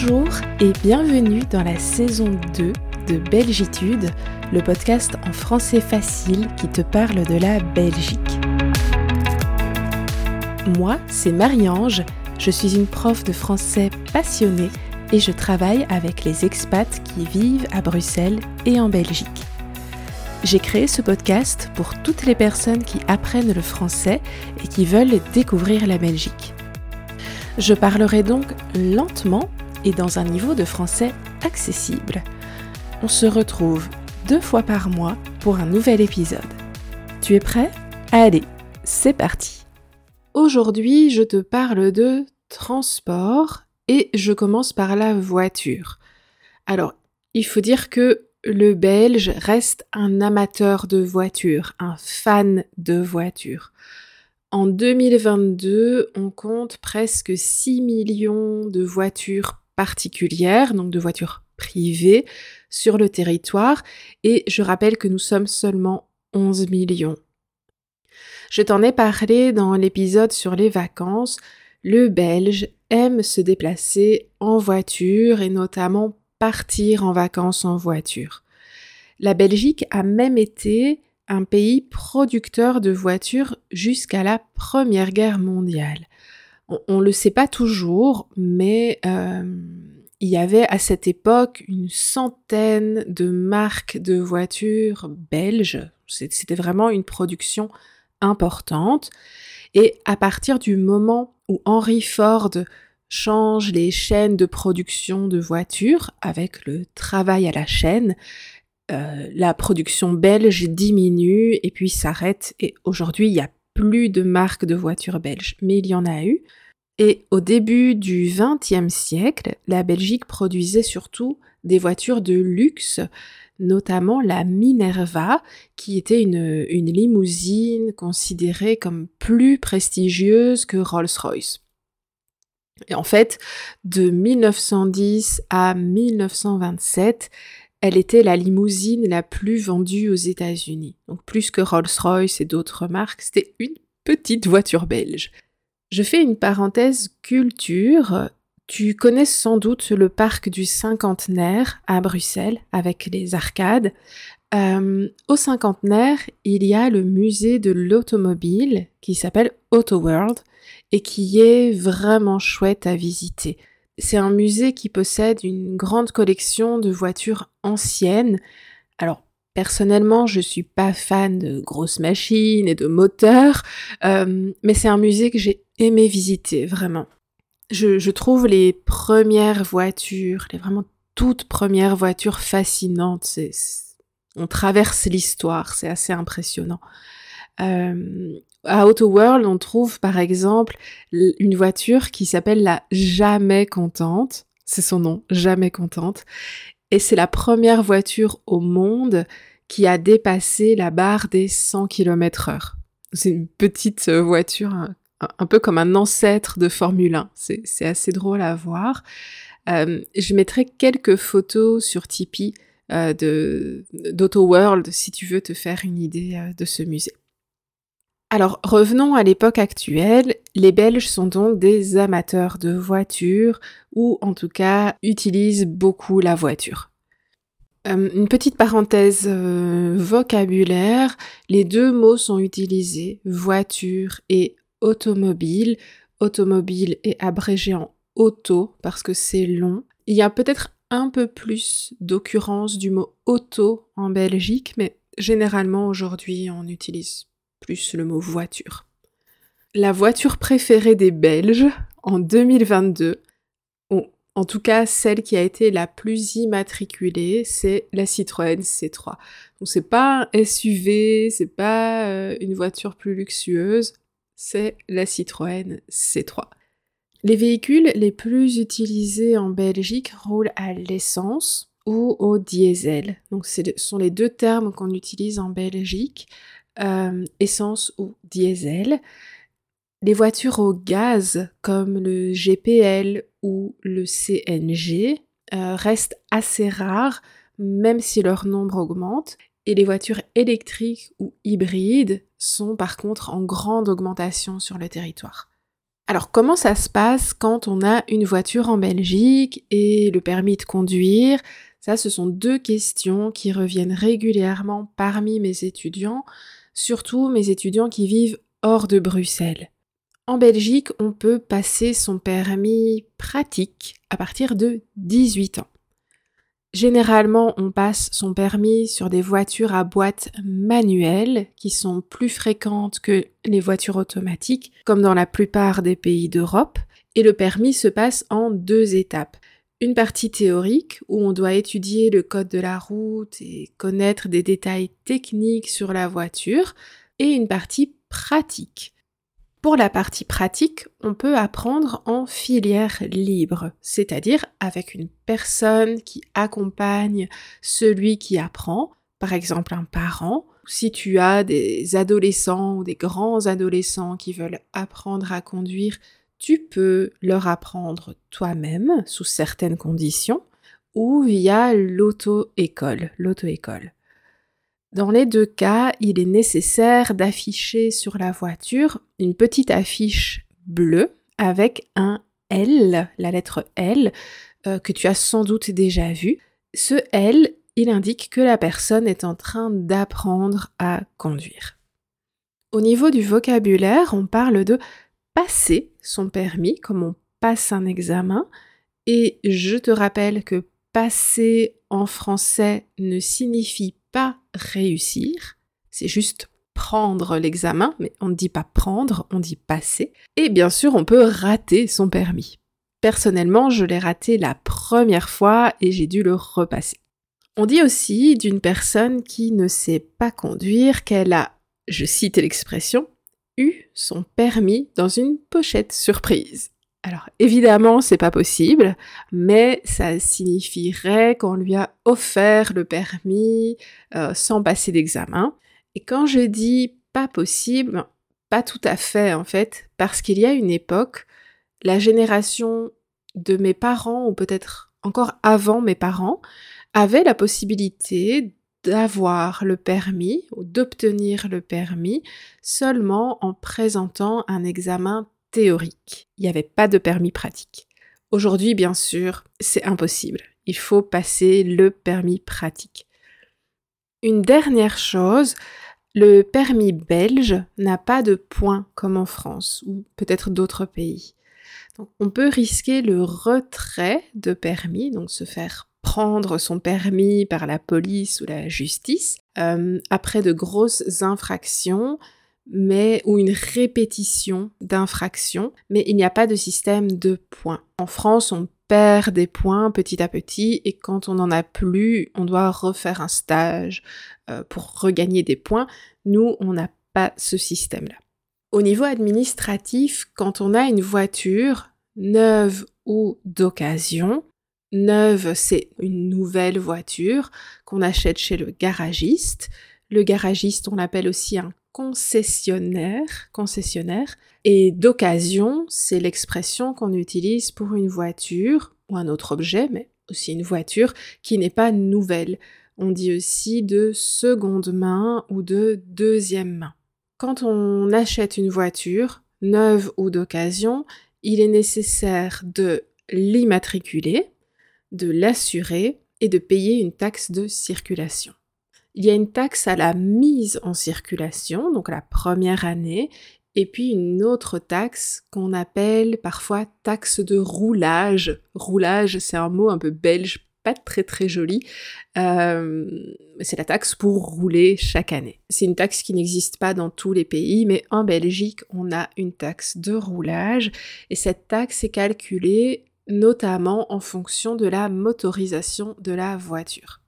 Bonjour et bienvenue dans la saison 2 de Belgitude, le podcast en français facile qui te parle de la Belgique. Moi, c'est Marie-Ange, je suis une prof de français passionnée et je travaille avec les expats qui vivent à Bruxelles et en Belgique. J'ai créé ce podcast pour toutes les personnes qui apprennent le français et qui veulent découvrir la Belgique. Je parlerai donc lentement et dans un niveau de français accessible. On se retrouve deux fois par mois pour un nouvel épisode. Tu es prêt? Allez, c'est parti Aujourd'hui, je te parle de transport et je commence par la voiture. Alors, il faut dire que le Belge reste un amateur de voitures, un fan de voitures. En 2022, on compte presque 6 millions de voitures particulières, donc de voitures privées, sur le territoire, et je rappelle que nous sommes seulement 11 millions. Je t'en ai parlé dans l'épisode sur les vacances, le Belge aime se déplacer en voiture et notamment partir en vacances en voiture. La Belgique a même été un pays producteur de voitures jusqu'à la Première Guerre mondiale. On ne le sait pas toujours, mais euh, il y avait à cette époque une centaine de marques de voitures belges. C'était vraiment une production importante. Et à partir du moment où Henry Ford change les chaînes de production de voitures avec le travail à la chaîne, euh, la production belge diminue et puis s'arrête. Et aujourd'hui, il n'y a plus de marques de voitures belges, mais il y en a eu. Et au début du XXe siècle, la Belgique produisait surtout des voitures de luxe, notamment la Minerva, qui était une, une limousine considérée comme plus prestigieuse que Rolls-Royce. Et en fait, de 1910 à 1927, elle était la limousine la plus vendue aux États-Unis. Donc plus que Rolls-Royce et d'autres marques, c'était une petite voiture belge. Je fais une parenthèse culture. Tu connais sans doute le parc du cinquantenaire à Bruxelles avec les arcades. Euh, au cinquantenaire, il y a le musée de l'automobile qui s'appelle Auto World et qui est vraiment chouette à visiter. C'est un musée qui possède une grande collection de voitures anciennes. Alors, personnellement, je suis pas fan de grosses machines et de moteurs, euh, mais c'est un musée que j'ai aimé visiter, vraiment. Je, trouve les premières voitures, les vraiment toutes premières voitures fascinantes. On traverse l'histoire, c'est assez impressionnant. Euh, à Auto World, on trouve par exemple une voiture qui s'appelle la Jamais Contente. C'est son nom, Jamais Contente. Et c'est la première voiture au monde qui a dépassé la barre des 100 km heure. C'est une petite euh, voiture, un, peu comme un ancêtre de Formule 1. C'est assez drôle à voir. Euh, je mettrai quelques photos sur Tipeee euh, d'Auto World si tu veux te faire une idée euh, de ce musée. Alors revenons à l'époque actuelle, les Belges sont donc des amateurs de voitures ou en tout cas utilisent beaucoup la voiture. Euh, une petite parenthèse euh, vocabulaire, les deux mots sont utilisés, voiture et automobile. Automobile est abrégé en auto parce que c'est long. Il y a peut-être un peu plus d'occurrence du mot auto en Belgique, mais généralement aujourd'hui on utilise plus le mot voiture. La voiture préférée des Belges en 2022, ou en tout cas celle qui a été la plus immatriculée, c'est la Citroën C3. Donc c'est pas un SUV, c'est pas euh, une voiture plus luxueuse, c'est la Citroën C3. Les véhicules les plus utilisés en Belgique roulent à l'essence ou au diesel. Donc ce sont les deux termes qu'on utilise en Belgique. Euh, essence ou diesel. Les voitures au gaz comme le GPL ou le CNG euh, restent assez rares même si leur nombre augmente. Et les voitures électriques ou hybrides sont par contre en grande augmentation sur le territoire. Alors comment ça se passe quand on a une voiture en Belgique et le permis de conduire? Ça, ce sont deux questions qui reviennent régulièrement parmi mes étudiants, surtout mes étudiants qui vivent hors de Bruxelles. En Belgique, on peut passer son permis pratique à partir de 18 ans. Généralement, on passe son permis sur des voitures à boîte manuelle qui sont plus fréquentes que les voitures automatiques, comme dans la plupart des pays d'Europe, et le permis se passe en deux étapes. Une partie théorique où on doit étudier le code de la route et connaître des détails techniques sur la voiture, et une partie pratique pour la partie pratique, on peut apprendre en filière libre, c'est-à-dire avec une personne qui accompagne celui qui apprend, par exemple un parent. Si tu as des adolescents ou des grands adolescents qui veulent apprendre à conduire, tu peux leur apprendre toi-même sous certaines conditions ou via l'auto-école. Dans les deux cas, il est nécessaire d'afficher sur la voiture une petite affiche bleue avec un L, la lettre L, euh, que tu as sans doute déjà vu. Ce L, il indique que la personne est en train d'apprendre à conduire. Au niveau du vocabulaire, on parle de passer son permis, comme on passe un examen, et je te rappelle que passer en français ne signifie pas réussir, c'est juste prendre l'examen, mais on ne dit pas prendre, on dit passer. Et bien sûr, on peut rater son permis. Personnellement, je l'ai raté la première fois et j'ai dû le repasser. On dit aussi d'une personne qui ne sait pas conduire qu'elle a, je cite l'expression, son permis dans une pochette surprise. Alors évidemment, c'est pas possible, mais ça signifierait qu'on lui a offert le permis euh, sans passer d'examen. Et quand je dis pas possible, pas tout à fait en fait, parce qu'il y a une époque, la génération de mes parents, ou peut-être encore avant mes parents, avait la possibilité d'avoir le permis ou d'obtenir le permis seulement en présentant un examen théorique. Il n'y avait pas de permis pratique. Aujourd'hui, bien sûr, c'est impossible. Il faut passer le permis pratique. Une dernière chose, le permis belge n'a pas de points comme en France ou peut-être d'autres pays. On peut risquer le retrait de permis, donc se faire prendre son permis par la police ou la justice euh, après de grosses infractions mais ou une répétition d'infractions, mais il n'y a pas de système de points. En France, on perd des points petit à petit et quand on n'en a plus, on doit refaire un stage euh, pour regagner des points. Nous, on n'a pas ce système-là. Au niveau administratif, quand on a une voiture neuve ou d'occasion, neuve, c'est une nouvelle voiture qu'on achète chez le garagiste. Le garagiste, on l'appelle aussi un concessionnaire, concessionnaire. Et d'occasion, c'est l'expression qu'on utilise pour une voiture ou un autre objet, mais aussi une voiture qui n'est pas nouvelle. On dit aussi de seconde main ou de deuxième main. Quand on achète une voiture, neuve ou d'occasion, il est nécessaire de l'immatriculer, de l'assurer et de payer une taxe de circulation. Il y a une taxe à la mise en circulation, donc la première année, et puis une autre taxe qu'on appelle parfois taxe de roulage. Roulage, c'est un mot un peu belge, pas très très joli. Euh, c'est la taxe pour rouler chaque année. C'est une taxe qui n'existe pas dans tous les pays, mais en Belgique, on a une taxe de roulage, et cette taxe est calculée notamment en fonction de la motorisation de la voiture.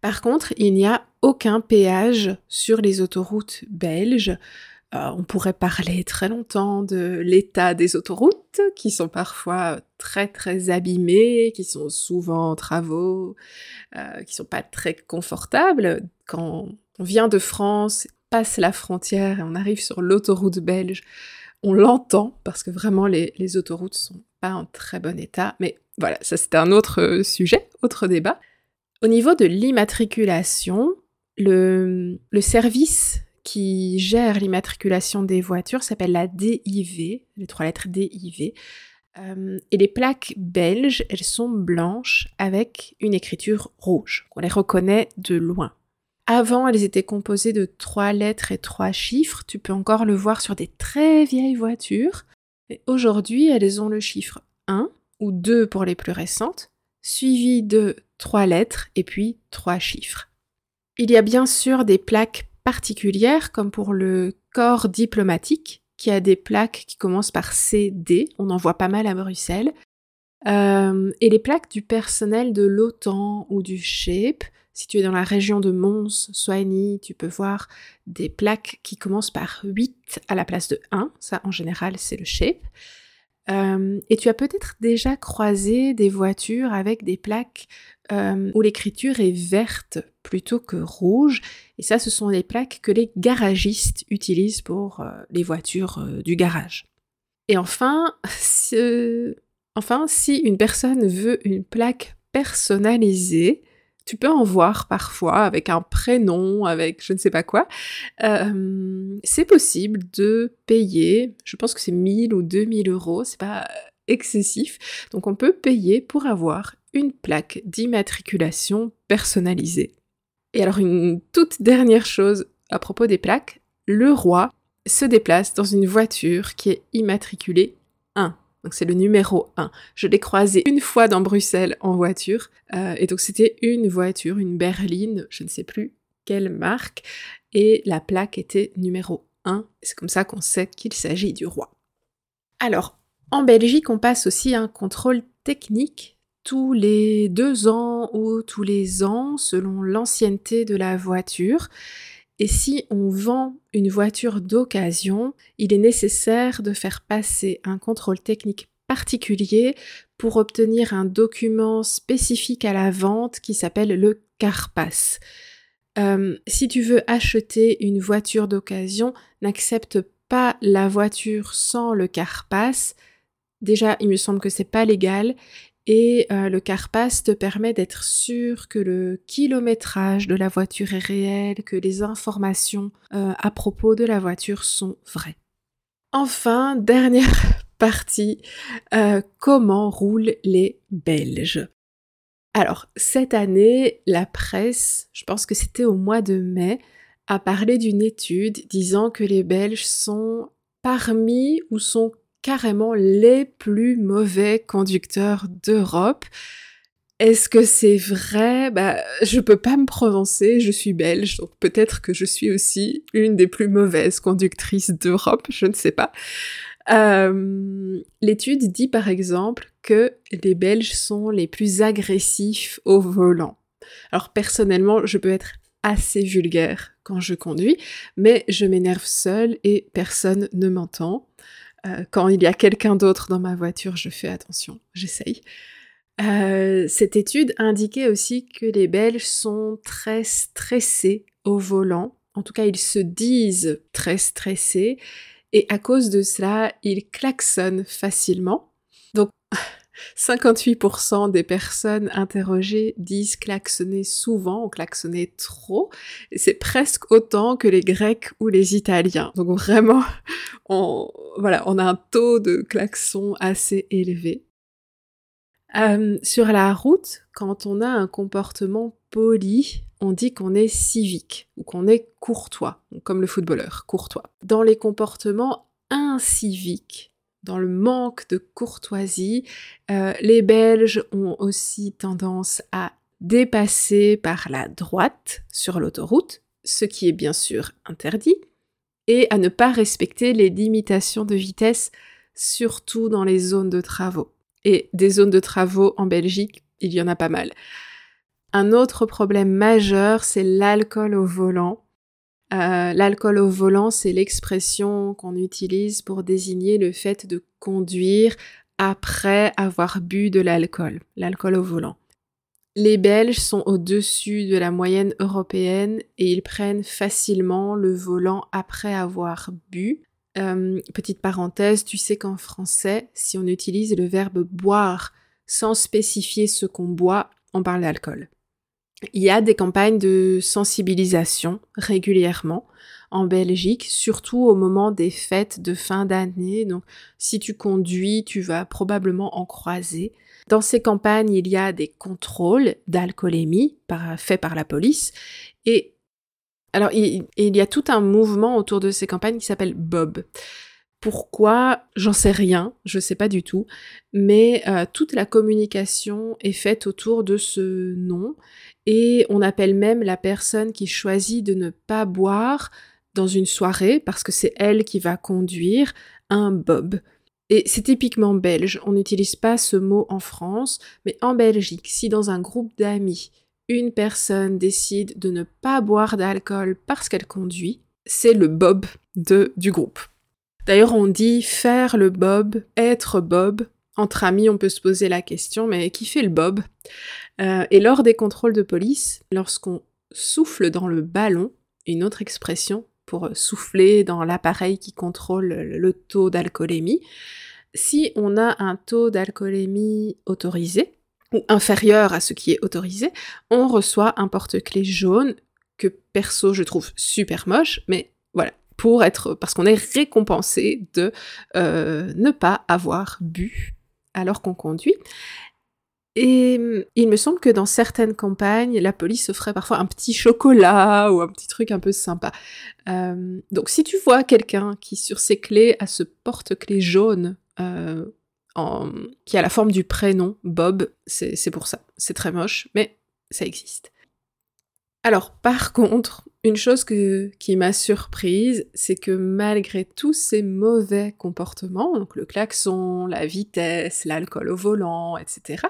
Par contre, il n'y a aucun péage sur les autoroutes belges. Euh, on pourrait parler très longtemps de l'état des autoroutes, qui sont parfois très très abîmées, qui sont souvent en travaux, euh, qui sont pas très confortables. Quand on vient de France, passe la frontière et on arrive sur l'autoroute belge, on l'entend parce que vraiment les, les autoroutes sont pas en très bon état. Mais voilà, ça c'est un autre sujet, autre débat. Au niveau de l'immatriculation, le, service qui gère l'immatriculation des voitures s'appelle la DIV, les trois lettres DIV. Euh, et les plaques belges, elles sont blanches avec une écriture rouge. On les reconnaît de loin. Avant, elles étaient composées de trois lettres et trois chiffres. Tu peux encore le voir sur des très vieilles voitures. Aujourd'hui, elles ont le chiffre 1 ou 2 pour les plus récentes, suivi de trois lettres et puis trois chiffres. Il y a bien sûr des plaques particulières comme pour le corps diplomatique qui a des plaques qui commencent par CD, on en voit pas mal à Bruxelles, euh, et les plaques du personnel de l'OTAN ou du SHAPE. Si tu es dans la région de Mons, Soigny, tu peux voir des plaques qui commencent par 8 à la place de 1. Ça, en général, c'est le SHAPE. Euh, et tu as peut-être déjà croisé des voitures avec des plaques euh, où l'écriture est verte plutôt que rouge. Et ça, ce sont les plaques que les garagistes utilisent pour euh, les voitures du garage. Et enfin, enfin, si une personne veut une plaque personnalisée, tu peux en voir parfois avec un prénom, avec je ne sais pas quoi. Euh, c'est possible de payer, je pense que c'est 1000 ou 2000 euros, c'est pas excessif. Donc on peut payer pour avoir une plaque d'immatriculation personnalisée. Et alors une toute dernière chose à propos des plaques, le roi se déplace dans une voiture qui est immatriculée 1. Donc c'est le numéro 1. Je l'ai croisé une fois dans Bruxelles en voiture. Euh, et donc c'était une voiture, une berline, je ne sais plus quelle marque. Et la plaque était numéro 1. C'est comme ça qu'on sait qu'il s'agit du roi. Alors, en Belgique, on passe aussi un contrôle technique tous les deux ans ou tous les ans selon l'ancienneté de la voiture. Et si on vend une voiture d'occasion, il est nécessaire de faire passer un contrôle technique particulier pour obtenir un document spécifique à la vente qui s'appelle le CarPass. Euh, si tu veux acheter une voiture d'occasion, n'accepte pas la voiture sans le CarPass. Déjà, il me semble que c'est pas légal et euh, le CarPass te permet d'être sûr que le kilométrage de la voiture est réel, que les informations euh, à propos de la voiture sont vraies. Enfin, dernière partie, euh, comment roulent les Belges? Alors, cette année, la presse, je pense que c'était au mois de mai, a parlé d'une étude disant que les Belges sont parmi ou sont carrément les plus mauvais conducteurs d'Europe. Est-ce que c'est vrai? Bah, je peux pas me prononcer, je suis belge, donc peut-être que je suis aussi une des plus mauvaises conductrices d'Europe, je ne sais pas. Euh, l'étude dit par exemple que les Belges sont les plus agressifs au volant. Alors personnellement, je peux être assez vulgaire quand je conduis, mais je m'énerve seule et personne ne m'entend. Euh, quand il y a quelqu'un d'autre dans ma voiture, je fais attention, j'essaye. Euh, cette étude indiquait aussi que les Belges sont très stressés au volant. En tout cas, ils se disent très stressés. Et à cause de cela, ils klaxonnent facilement. Donc, 58% des personnes interrogées disent klaxonner souvent ou klaxonner trop. C'est presque autant que les Grecs ou les Italiens. Donc vraiment, on, voilà, on a un taux de klaxon assez élevé. Euh, sur la route, quand on a un comportement poli, on dit qu'on est civique ou qu'on est courtois, comme le footballeur, courtois. Dans les comportements inciviques, dans le manque de courtoisie, euh, les Belges ont aussi tendance à dépasser par la droite sur l'autoroute, ce qui est bien sûr interdit, et à ne pas respecter les limitations de vitesse, surtout dans les zones de travaux. Et des zones de travaux en Belgique, il y en a pas mal. Un autre problème majeur, c'est l'alcool au volant. Euh, l'alcool au volant, c'est l'expression qu'on utilise pour désigner le fait de conduire après avoir bu de l'alcool, l'alcool au volant. Les Belges sont au-dessus de la moyenne européenne et ils prennent facilement le volant après avoir bu. Euh, petite parenthèse, tu sais qu'en français, si on utilise le verbe boire sans spécifier ce qu'on boit, on parle d'alcool. Il y a des campagnes de sensibilisation régulièrement. en Belgique, surtout au moment des fêtes de fin d'année. Donc si tu conduis, tu vas probablement en croiser. Dans ces campagnes, il y a des contrôles d'alcoolémie faits par la police. Et alors, il, il y a tout un mouvement autour de ces campagnes qui s'appelle Bob. Pourquoi J'en sais rien, je sais pas du tout, mais euh, toute la communication est faite autour de ce nom et on appelle même la personne qui choisit de ne pas boire dans une soirée parce que c'est elle qui va conduire un bob. Et c'est typiquement belge, on n'utilise pas ce mot en France, mais en Belgique, si dans un groupe d'amis, une personne décide de ne pas boire d'alcool parce qu'elle conduit, c'est le bob de, du groupe. D'ailleurs, on dit faire le bob, être bob. Entre amis, on peut se poser la question, mais qui fait le bob? Euh, Et lors des contrôles de police, lorsqu'on souffle dans le ballon, une autre expression pour souffler dans l'appareil qui contrôle le taux d'alcoolémie, si on a un taux d'alcoolémie autorisé, ou inférieur à ce qui est autorisé, on reçoit un porte-clés jaune que perso je trouve super moche, mais pour être, parce qu'on est récompensé de euh, ne pas avoir bu alors qu'on conduit. Et il me semble que dans certaines campagnes, la police offrait parfois un petit chocolat ou un petit truc un peu sympa. Euh, donc si tu vois quelqu'un qui sur ses clés a ce porte-clés jaune euh, qui a la forme du prénom Bob, c'est pour ça. C'est très moche, mais ça existe. Alors par contre, une chose qui m'a surprise, c'est que malgré tous ces mauvais comportements, donc le klaxon, la vitesse, l'alcool au volant, etc.,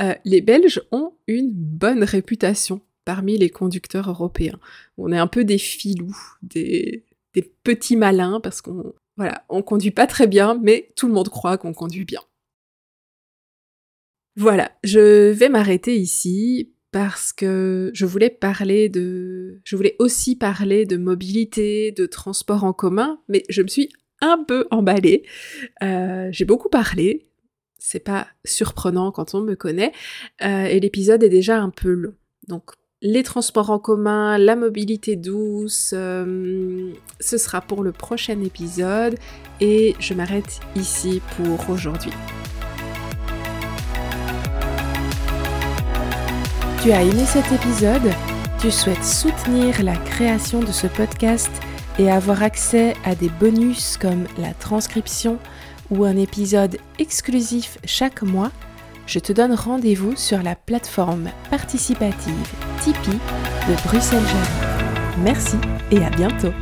euh, les Belges ont une bonne réputation parmi les conducteurs européens. On est un peu des filous, des, des petits malins, parce qu'on voilà, on conduit pas très bien, mais tout le monde croit qu'on conduit bien. Voilà, je vais m'arrêter ici parce que je voulais aussi parler de mobilité, de transport en commun, mais je me suis un peu emballée. Euh, j'ai beaucoup parlé, c'est pas surprenant quand on me connaît, euh, et l'épisode est déjà un peu long. Donc les transports en commun, la mobilité douce, euh, ce sera pour le prochain épisode, et je m'arrête ici pour aujourd'hui. Tu as aimé cet épisode, tu souhaites soutenir la création de ce podcast et avoir accès à des bonus comme la transcription ou un épisode exclusif chaque mois, je te donne rendez-vous sur la plateforme participative Tipeee de Bruxelles Jardin. Merci et à bientôt